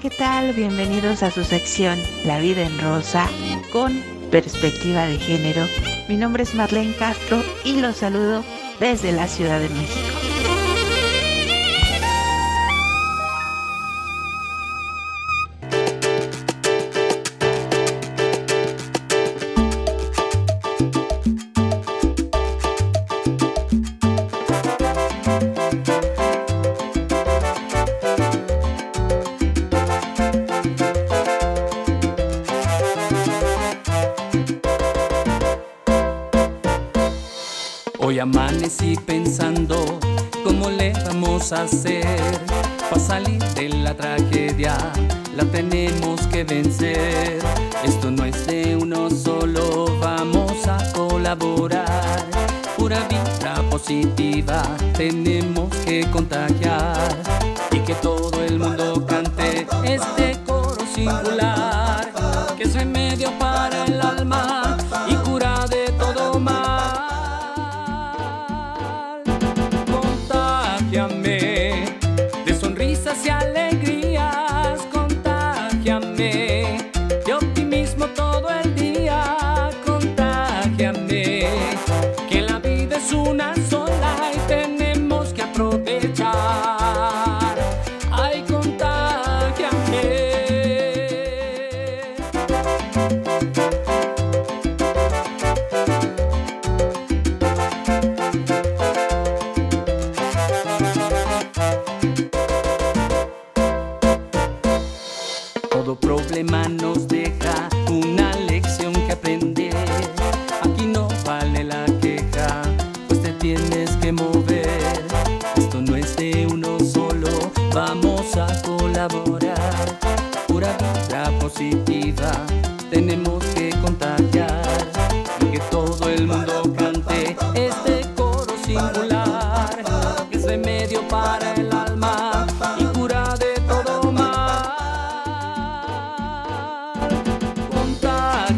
¿qué tal? Bienvenidos a su sección La vida en rosa con perspectiva de género. Mi nombre es Marlene Castro y los saludo desde la Ciudad de México. Amanecí pensando cómo le vamos a hacer para salir de la tragedia. La tenemos que vencer. Esto no es de uno solo, vamos a colaborar. Pura vida positiva tenemos que contagiar y que todo el mundo cante este coro singular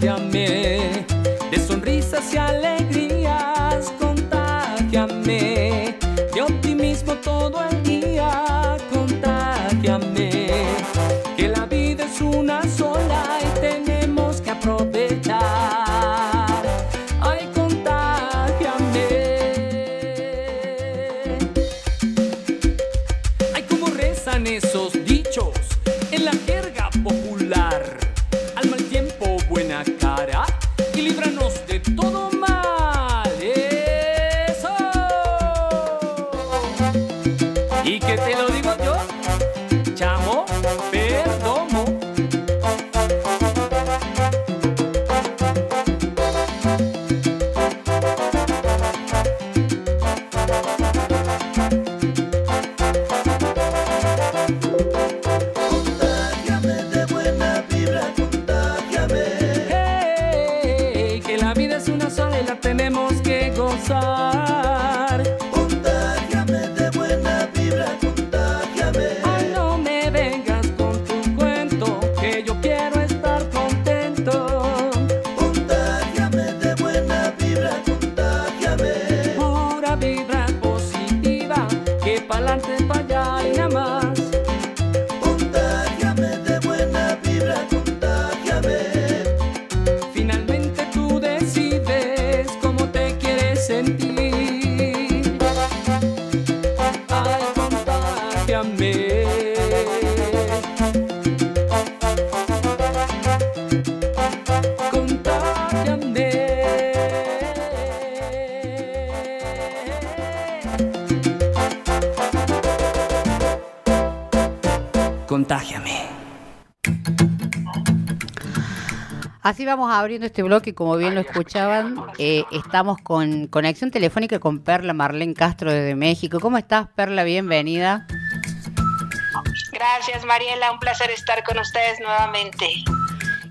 De sonrisas y alegrías, ¿Y qué te lo yo quiero Contágiame. Así vamos abriendo este bloque, como bien lo escuchaban, eh, estamos con conexión telefónica con Perla Marlene Castro desde México. ¿Cómo estás, Perla? Bienvenida. Gracias, Mariela. Un placer estar con ustedes nuevamente.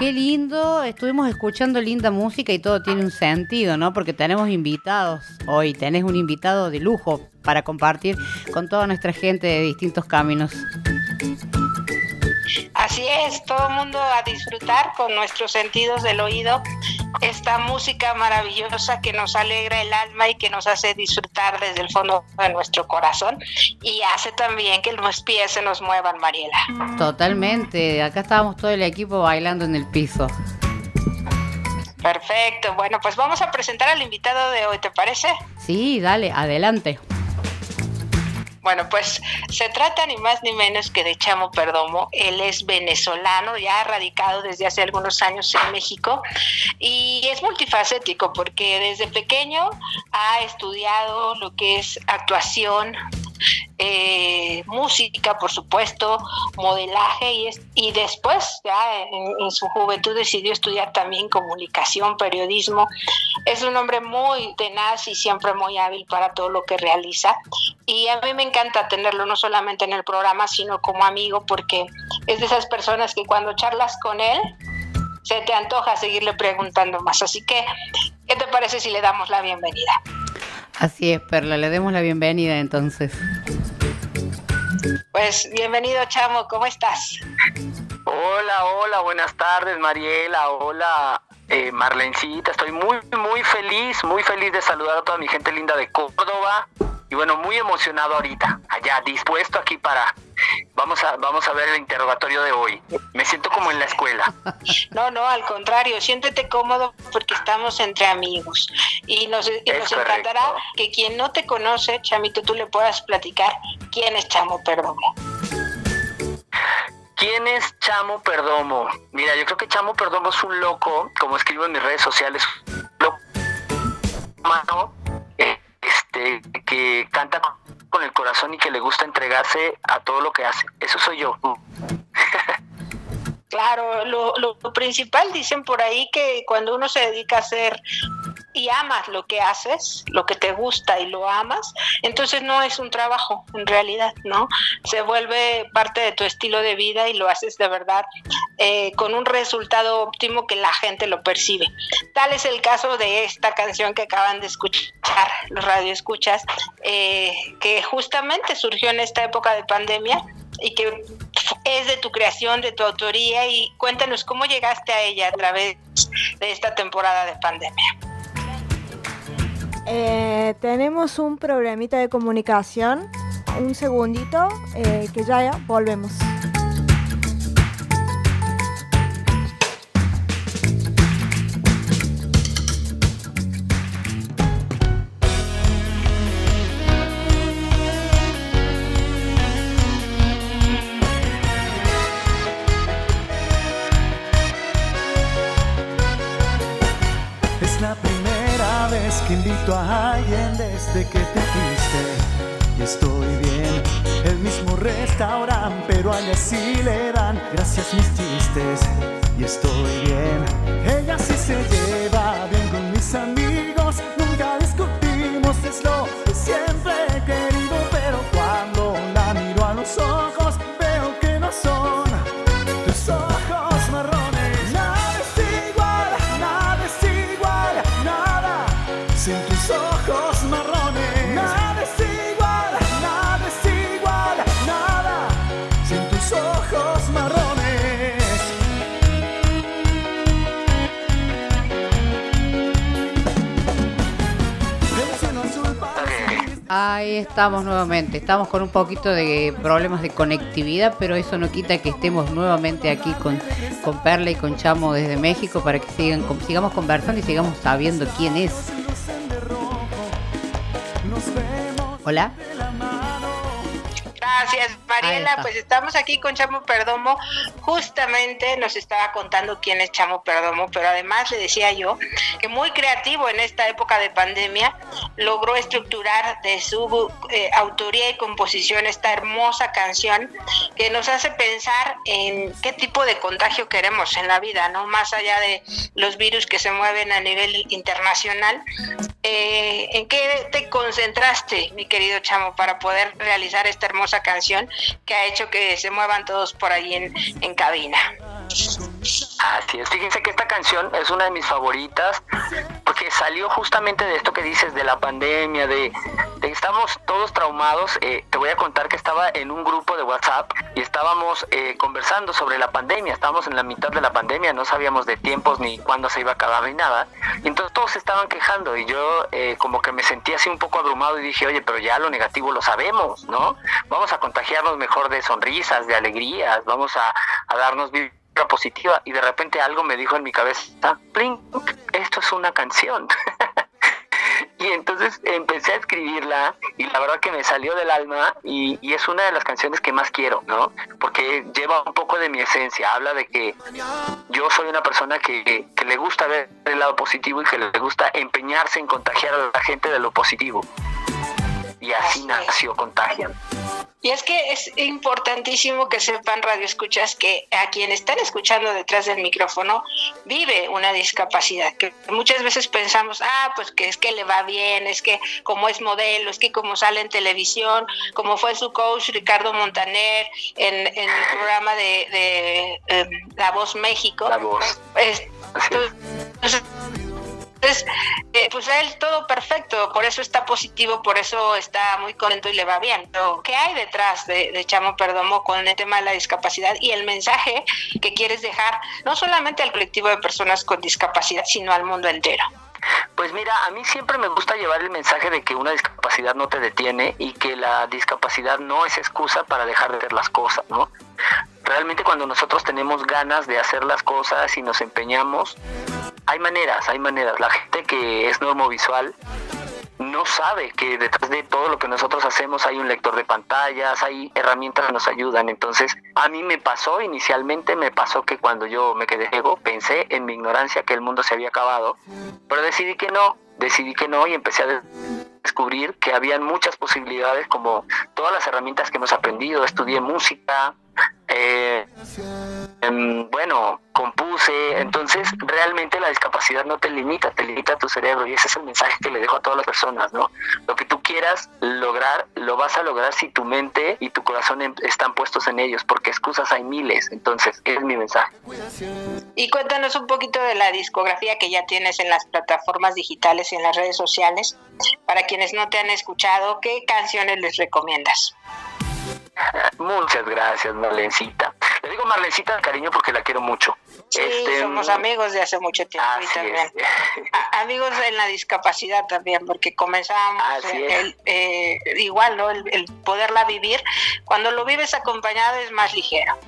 Qué lindo, estuvimos escuchando linda música y todo tiene un sentido, ¿no? Porque tenemos invitados hoy, tenés un invitado de lujo para compartir con toda nuestra gente de distintos caminos. Así es, todo el mundo a disfrutar con nuestros sentidos del oído esta música maravillosa que nos alegra el alma y que nos hace disfrutar desde el fondo de nuestro corazón y hace también que los pies se nos muevan, Mariela. Totalmente. Acá estábamos todo el equipo bailando en el piso. Perfecto, bueno, pues vamos a presentar al invitado de hoy, ¿te parece? Sí, dale, adelante. Bueno, pues se trata ni más ni menos que de Chamo Perdomo. Él es venezolano, ya radicado desde hace algunos años en México y es multifacético porque desde pequeño ha estudiado lo que es actuación, eh, música, por supuesto, modelaje y, es- y después, ya en, en su juventud, decidió estudiar también comunicación, periodismo. Es un hombre muy tenaz y siempre muy hábil para todo lo que realiza. Y a mí me encanta tenerlo no solamente en el programa, sino como amigo, porque es de esas personas que cuando charlas con él, se te antoja seguirle preguntando más. Así que, ¿qué te parece si le damos la bienvenida? Así es, Perla, le demos la bienvenida entonces. Pues bienvenido, Chamo, ¿cómo estás? Hola, hola, buenas tardes, Mariela. Hola, eh, Marlencita. Estoy muy, muy feliz, muy feliz de saludar a toda mi gente linda de Córdoba. Y bueno, muy emocionado ahorita, allá, dispuesto aquí para. Vamos a, vamos a ver el interrogatorio de hoy. Me siento como en la escuela. No, no, al contrario, siéntete cómodo porque estamos entre amigos. Y nos, y encantará que quien no te conoce, Chamito, tú le puedas platicar quién es Chamo Perdomo. ¿Quién es Chamo Perdomo? Mira, yo creo que Chamo Perdomo es un loco, como escribo en mis redes sociales, loco humano, este, que canta con el corazón y que le gusta entregarse a todo lo que hace. Eso soy yo. Claro, lo, lo principal dicen por ahí que cuando uno se dedica a hacer y amas lo que haces, lo que te gusta y lo amas, entonces no es un trabajo en realidad, ¿no? Se vuelve parte de tu estilo de vida y lo haces de verdad eh, con un resultado óptimo que la gente lo percibe. Tal es el caso de esta canción que acaban de escuchar, los radioescuchas, eh, que justamente surgió en esta época de pandemia y que es de tu creación, de tu autoría y cuéntanos cómo llegaste a ella a través de esta temporada de pandemia. Eh, tenemos un problemita de comunicación. Un segundito, eh, que ya volvemos. Es la primera vez que invito a alguien desde que te fuiste. Y estoy bien, el mismo restaurante, pero allá sí le dan gracias mis chistes. Y estoy bien, ella sí se lleva Ahí estamos nuevamente. Estamos con un poquito de problemas de conectividad, pero eso no quita que estemos nuevamente aquí con, con Perla y con Chamo desde México para que sigan, sigamos conversando y sigamos sabiendo quién es. Hola. Gracias, Mariela. Pues estamos aquí con Chamo Perdomo. Justamente nos estaba contando quién es Chamo Perdomo, pero además le decía yo que muy creativo en esta época de pandemia logró estructurar de su eh, autoría y composición esta hermosa canción que nos hace pensar en qué tipo de contagio queremos en la vida, ¿no? Más allá de los virus que se mueven a nivel internacional. Eh, ¿En qué te concentraste, mi querido Chamo, para poder realizar esta hermosa canción que ha hecho que se muevan todos por ahí en, en cabina? Así es, fíjense que esta canción es una de mis favoritas porque salió justamente de esto que dices, de la pandemia, de, de estamos todos traumados. Eh, te voy a contar que estaba en un grupo de WhatsApp y estábamos eh, conversando sobre la pandemia. Estábamos en la mitad de la pandemia, no sabíamos de tiempos ni cuándo se iba a acabar ni nada. Y entonces todos estaban quejando y yo eh, como que me sentí así un poco abrumado y dije, oye, pero ya lo negativo lo sabemos, ¿no? Vamos a contagiarnos mejor de sonrisas, de alegrías, vamos a, a darnos positiva. Y de repente algo me dijo en mi cabeza, Plink, esto es una canción. Y entonces empecé a escribirla y la verdad que me salió del alma y, y, es una de las canciones que más quiero, ¿no? Porque lleva un poco de mi esencia, habla de que yo soy una persona que, que le gusta ver el lado positivo y que le gusta empeñarse en contagiar a la gente de lo positivo. Y así, nació Contagian. Y es que es importantísimo que sepan, radio escuchas, que a quien están escuchando detrás del micrófono vive una discapacidad, que muchas veces pensamos, ah, pues que es que le va bien, es que como es modelo, es que como sale en televisión, como fue su coach Ricardo Montaner en, en el programa de, de, de, La Voz México. La Voz. Es, entonces, entonces, eh, pues él todo perfecto, por eso está positivo, por eso está muy contento y le va bien. Pero, ¿qué hay detrás de, de, Chamo Perdomo con el tema de la discapacidad y el mensaje que quieres dejar, no solamente al colectivo de personas con discapacidad, sino al mundo entero? Pues mira, a mí siempre me gusta llevar el mensaje de que una discapacidad no te detiene y que la discapacidad no es excusa para dejar de hacer las cosas, ¿no? Realmente cuando nosotros tenemos ganas de hacer las cosas y nos empeñamos, hay maneras, hay maneras. La gente que es normovisual no sabe que detrás de todo lo que nosotros hacemos hay un lector de pantallas, hay herramientas que nos ayudan. Entonces, a mí me pasó, inicialmente me pasó que cuando yo me quedé ciego, pensé en mi ignorancia que el mundo se había acabado, pero decidí que no, decidí que no y empecé a descubrir que habían muchas posibilidades como todas las herramientas que hemos aprendido, estudié música, eh, bueno, compuse, entonces realmente la discapacidad no te limita, te limita tu cerebro y ese es el mensaje que le dejo a todas las personas, ¿no? Lo que tú quieras lograr, lo vas a lograr si tu mente y tu corazón están puestos en ellos, porque excusas hay miles, entonces es mi mensaje. Y cuéntanos un poquito de la discografía que ya tienes en las plataformas digitales y en las redes sociales, para quienes no te han escuchado, ¿qué canciones les recomiendas? Muchas gracias, Marlencita. Le digo Marlencita de cariño porque la quiero mucho. Sí, este, somos amigos de hace mucho tiempo y también. amigos en la discapacidad también, porque comenzamos el, eh, igual, ¿no? El, el, poderla vivir. Cuando lo vives acompañado es más ligero.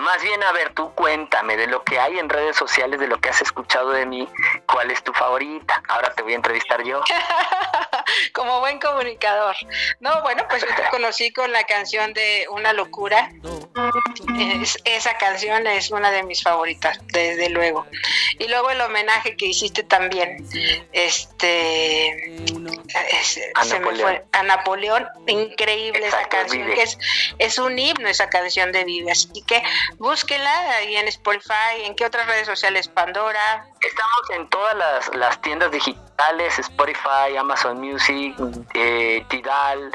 Más bien, a ver, tú cuéntame de lo que hay en redes sociales, de lo que has escuchado de mí, ¿cuál es tu favorita? Ahora te voy a entrevistar yo. Como buen comunicador. No, bueno, pues yo te conocí con la canción de Una locura. Es, esa canción es una de mis favoritas, desde luego. Y luego el homenaje que hiciste también, este, es, a, se Napoleón. me fue, a Napoleón, increíble Exacto, esa canción, Vive. que es, es un himno esa canción de Vive, así que búsquenla ahí en Spotify, en qué otras redes sociales, Pandora. Estamos en todas las, las tiendas digitales, Spotify, Amazon Music, eh, Tidal,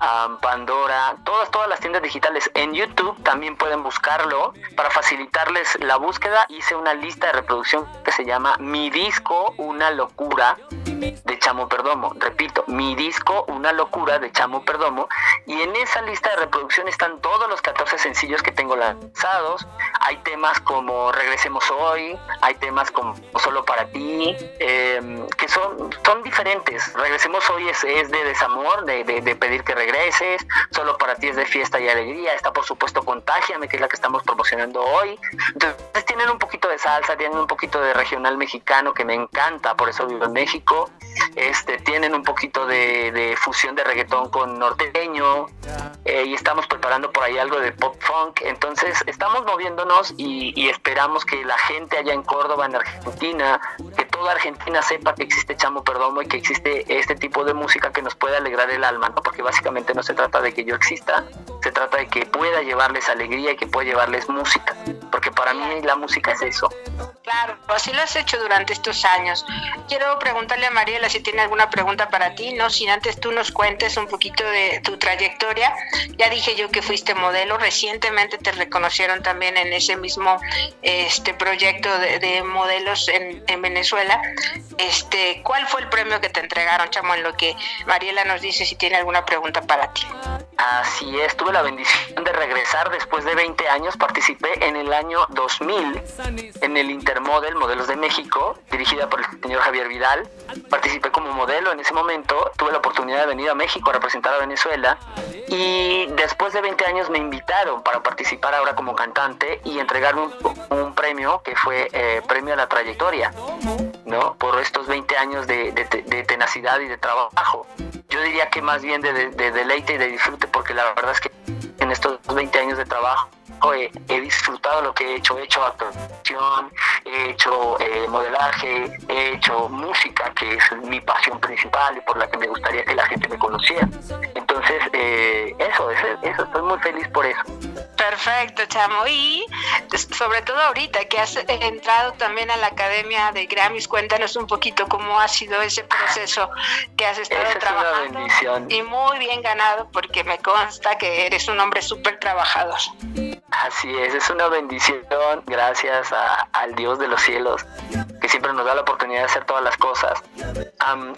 um, Pandora, todas, todas las tiendas digitales. En YouTube también pueden buscarlo. Para facilitarles la búsqueda, hice una lista de reproducción que se llama Mi Disco, Una Locura de Chamo Perdomo. Repito, Mi Disco, Una Locura de Chamo Perdomo. Y en esa lista de reproducción están todos los 14 sencillos que tengo lanzados. Hay temas como Regresemos Hoy, hay temas como Solo para ti, eh, que son, son diferentes. Regresemos Hoy es, de desamor, de, pedir que regreses. Solo para ti es de fiesta y alegría. Está, por supuesto, Contágiame, que es la que estamos promocionando hoy. Entonces, tienen un poquito de salsa, tienen un poquito de regional mexicano que me encanta, por eso vivo en México. Este, tienen un poquito de, de fusión de reggaetón con norteño. Eh, y estamos preparando por ahí algo de pop funk. Entonces, estamos moviéndonos y, y esperamos que la gente allá en Córdoba, en Argentina, que toda Argentina sepa que existe Chamo Perdomo y que existe este tipo de música que nos puede alegrar el alma, ¿no? Porque básicamente no se trata de que yo exista, se trata de que pueda llevarles alegría y que pueda llevarles música, porque para mí la música es eso. Claro, así lo has hecho durante estos años. Quiero preguntarle a Mariela si tiene alguna pregunta para ti, no sin antes tú nos cuentes un poquito de tu trayectoria. Ya dije yo que fuiste modelo, recientemente te reconocieron también en ese mismo este proyecto de, modelos en, en, Venezuela. Este, ¿cuál fue el premio que te entregaron, chamo? En lo que Mariela nos dice si tiene alguna pregunta para ti. Así es, tuve la bendición de regresar después de 20 años. Participé en el año 2000 en el Intermodel Modelos de México, dirigida por el señor Javier Vidal. Participé como modelo en ese momento. Tuve la oportunidad de venir a México a representar a Venezuela. Y después de 20 años me invitaron para participar ahora como cantante y entregarme un, premio que fue eh, Premio a la Trayectoria, ¿no? Por estos 20 años de, tenacidad y de trabajo. Yo diría que más bien de, de deleite y de disfrute porque la verdad es que en estos 20 años de trabajo he, disfrutado lo que he hecho, he hecho actuación, he hecho eh, modelaje, he hecho música, que es mi pasión principal y por la que me gustaría que la gente me conociera. Entonces, eh, eso, eso, eso, estoy muy feliz por eso. Perfecto, Chamo. Y sobre todo ahorita que has entrado también a la Academia de Grammys, cuéntanos un poquito cómo ha sido ese proceso que has estado trabajando. y muy bien ganado porque me consta que eres un hombre súper trabajador. Así es, es una bendición gracias al Dios de los cielos que siempre nos da la oportunidad de hacer todas las cosas.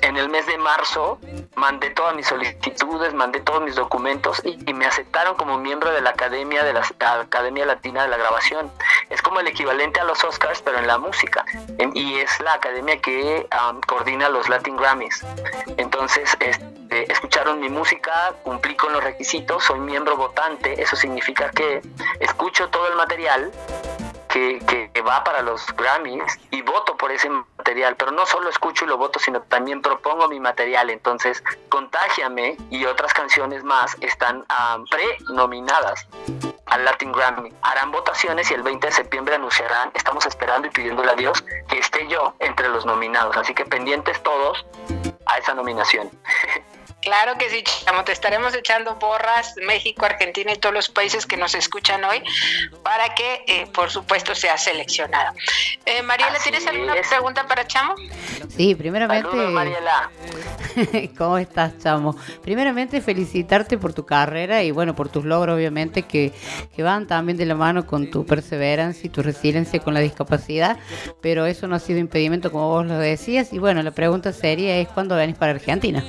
en el mes de marzo mandé todas mis solicitudes, mandé todos mis documentos y, me aceptaron como miembro de la Academia de la, Academia Latina de la Grabación. Es como el equivalente a los Oscars, pero en la música. y es la academia que coordina los Latin Grammys. Entonces, este, escucharon mi música, cumplí con los requisitos, soy miembro votante, eso significa que escucho todo el material que, que, va para los Grammys y voto por ese material, pero no solo escucho y lo voto, sino también propongo mi material. Entonces, Contágiame y otras canciones más están um, pre-nominadas al Latin Grammy. Harán votaciones y el 20 de septiembre anunciarán, estamos esperando y pidiéndole a Dios que esté yo entre los nominados. Así que pendientes todos a esa nominación. Claro que sí, chamo, te estaremos echando borras México, Argentina y todos los países que nos escuchan hoy para que, eh, por supuesto, sea seleccionado. Eh, Mariela, ¿tienes alguna pregunta para Chamo? Sí, primeramente. Saludos, Mariela. ¿Cómo estás, Chamo? Primeramente, felicitarte por tu carrera y, bueno, por tus logros, obviamente, que, que van también de la mano con tu perseverancia y tu resiliencia con la discapacidad, pero eso no ha sido impedimento, como vos lo decías. Y, bueno, la pregunta seria es: ¿cuándo venís para Argentina?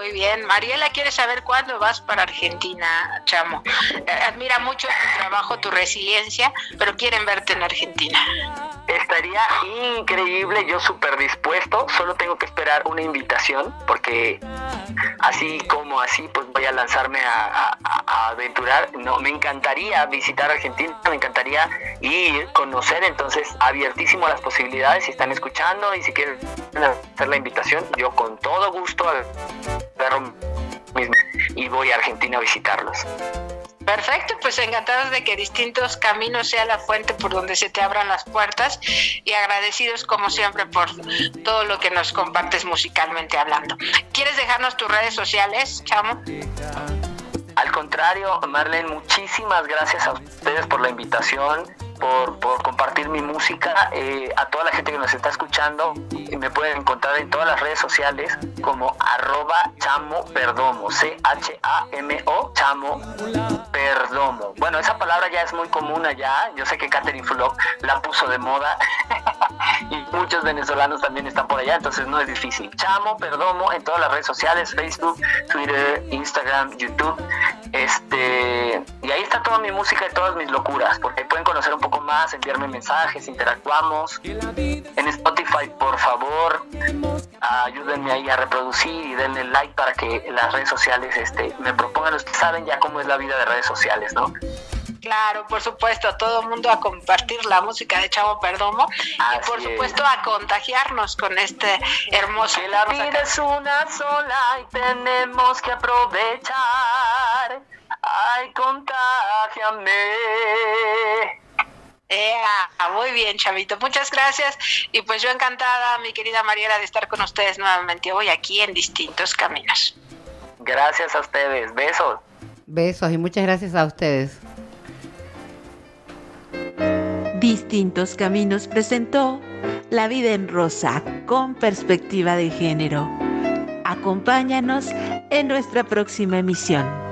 Muy bien. Mariela quiere saber cuándo vas para Argentina, Chamo. Eh, admira mucho tu trabajo, tu resiliencia, pero quieren verte en Argentina. Estaría increíble, yo súper dispuesto, solo tengo que esperar una invitación, porque así como así, pues voy a lanzarme a, aventurar. No, me encantaría visitar Argentina, me encantaría ir, conocer, entonces abiertísimo a las posibilidades, si están escuchando y si quieren hacer la invitación, yo con todo gusto y voy a Argentina a visitarlos. Perfecto, pues encantados de que distintos caminos sea la fuente por donde se te abran las puertas y agradecidos como siempre por todo lo que nos compartes musicalmente hablando. ¿Quieres dejarnos tus redes sociales, Chamo? Al contrario, Marlene, muchísimas gracias a ustedes por la invitación por, compartir mi música. Eh, a toda la gente que nos está escuchando, me pueden encontrar en todas las redes sociales como arroba chamo perdomo, C-H-A-M-O, chamo perdomo. Bueno, esa palabra ya es muy común allá. Yo sé que Catherine Fulop la puso de moda y muchos venezolanos también están por allá, entonces no es difícil. Chamo perdomo en todas las redes sociales, Facebook, Twitter, Instagram, YouTube. Este, y ahí está toda mi música y todas mis locuras, porque pueden conocer un poco más, enviarme mensajes, interactuamos. En Spotify, por favor, ayúdenme ahí a reproducir y denle like para que las redes sociales este, me propongan. Ustedes saben ya cómo es la vida de redes sociales, ¿no? Claro, por supuesto, a todo el mundo a compartir la música de Chavo Perdomo y por supuesto a contagiarnos con este hermoso. Que la vida es una sola y tenemos que aprovechar. Ay, contagiame. muy bien, Chavito. Muchas gracias. Y pues yo encantada, mi querida Mariela, de estar con ustedes nuevamente hoy aquí en Distintos Caminos. Gracias a ustedes. Besos. Besos y muchas gracias a ustedes. Distintos Caminos presentó La vida en rosa con perspectiva de género. Acompáñanos en nuestra próxima emisión.